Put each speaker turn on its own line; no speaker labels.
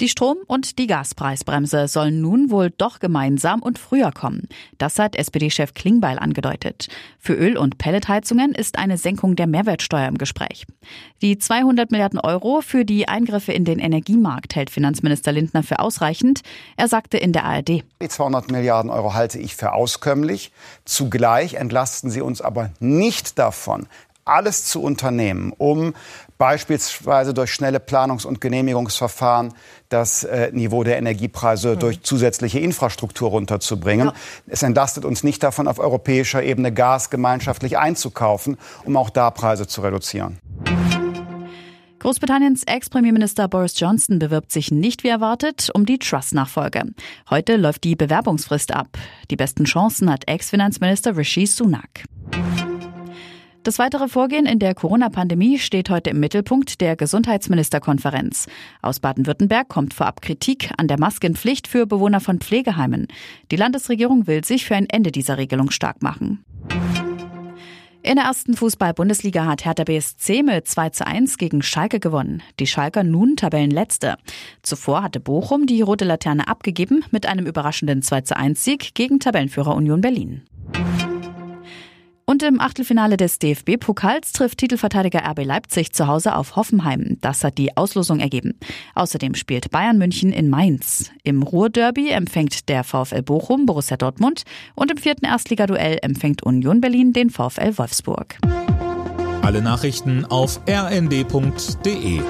Die Strom- und die Gaspreisbremse sollen nun wohl doch gemeinsam und früher kommen. Das hat SPD-Chef Klingbeil angedeutet. Für Öl- und Pelletheizungen ist eine Senkung der Mehrwertsteuer im Gespräch. Die 200 Milliarden Euro für die Eingriffe in den Energiemarkt hält Finanzminister Lindner für ausreichend. Er sagte in der ARD.
Die 200 Milliarden Euro halte ich für auskömmlich. Zugleich entlasten sie uns aber nicht davon, alles zu unternehmen, um beispielsweise durch schnelle Planungs- und Genehmigungsverfahren das äh, Niveau der Energiepreise mhm. durch zusätzliche Infrastruktur runterzubringen. Ja. Es entlastet uns nicht davon, auf europäischer Ebene Gas gemeinschaftlich einzukaufen, um auch da Preise zu reduzieren.
Großbritanniens Ex-Premierminister Boris Johnson bewirbt sich nicht wie erwartet um die Truss-Nachfolge. Heute läuft die Bewerbungsfrist ab. Die besten Chancen hat Ex-Finanzminister Rishi Sunak. Das weitere Vorgehen in der Corona-Pandemie steht heute im Mittelpunkt der Gesundheitsministerkonferenz. Aus Baden-Württemberg kommt vorab Kritik an der Maskenpflicht für Bewohner von Pflegeheimen. Die Landesregierung will sich für ein Ende dieser Regelung stark machen. In der ersten Fußball-Bundesliga hat Hertha BSC mit 2 zu 1 gegen Schalke gewonnen. Die Schalker nun Tabellenletzte. Zuvor hatte Bochum die rote Laterne abgegeben mit einem überraschenden 2 zu 1 Sieg gegen Tabellenführer Union Berlin. Und im Achtelfinale des DFB-Pokals trifft Titelverteidiger RB Leipzig zu Hause auf Hoffenheim. Das hat die Auslosung ergeben. Außerdem spielt Bayern München in Mainz. Im Ruhrderby empfängt der VfL Bochum Borussia Dortmund und im vierten Erstligaduell empfängt Union Berlin den VfL Wolfsburg.
Alle Nachrichten auf rnd.de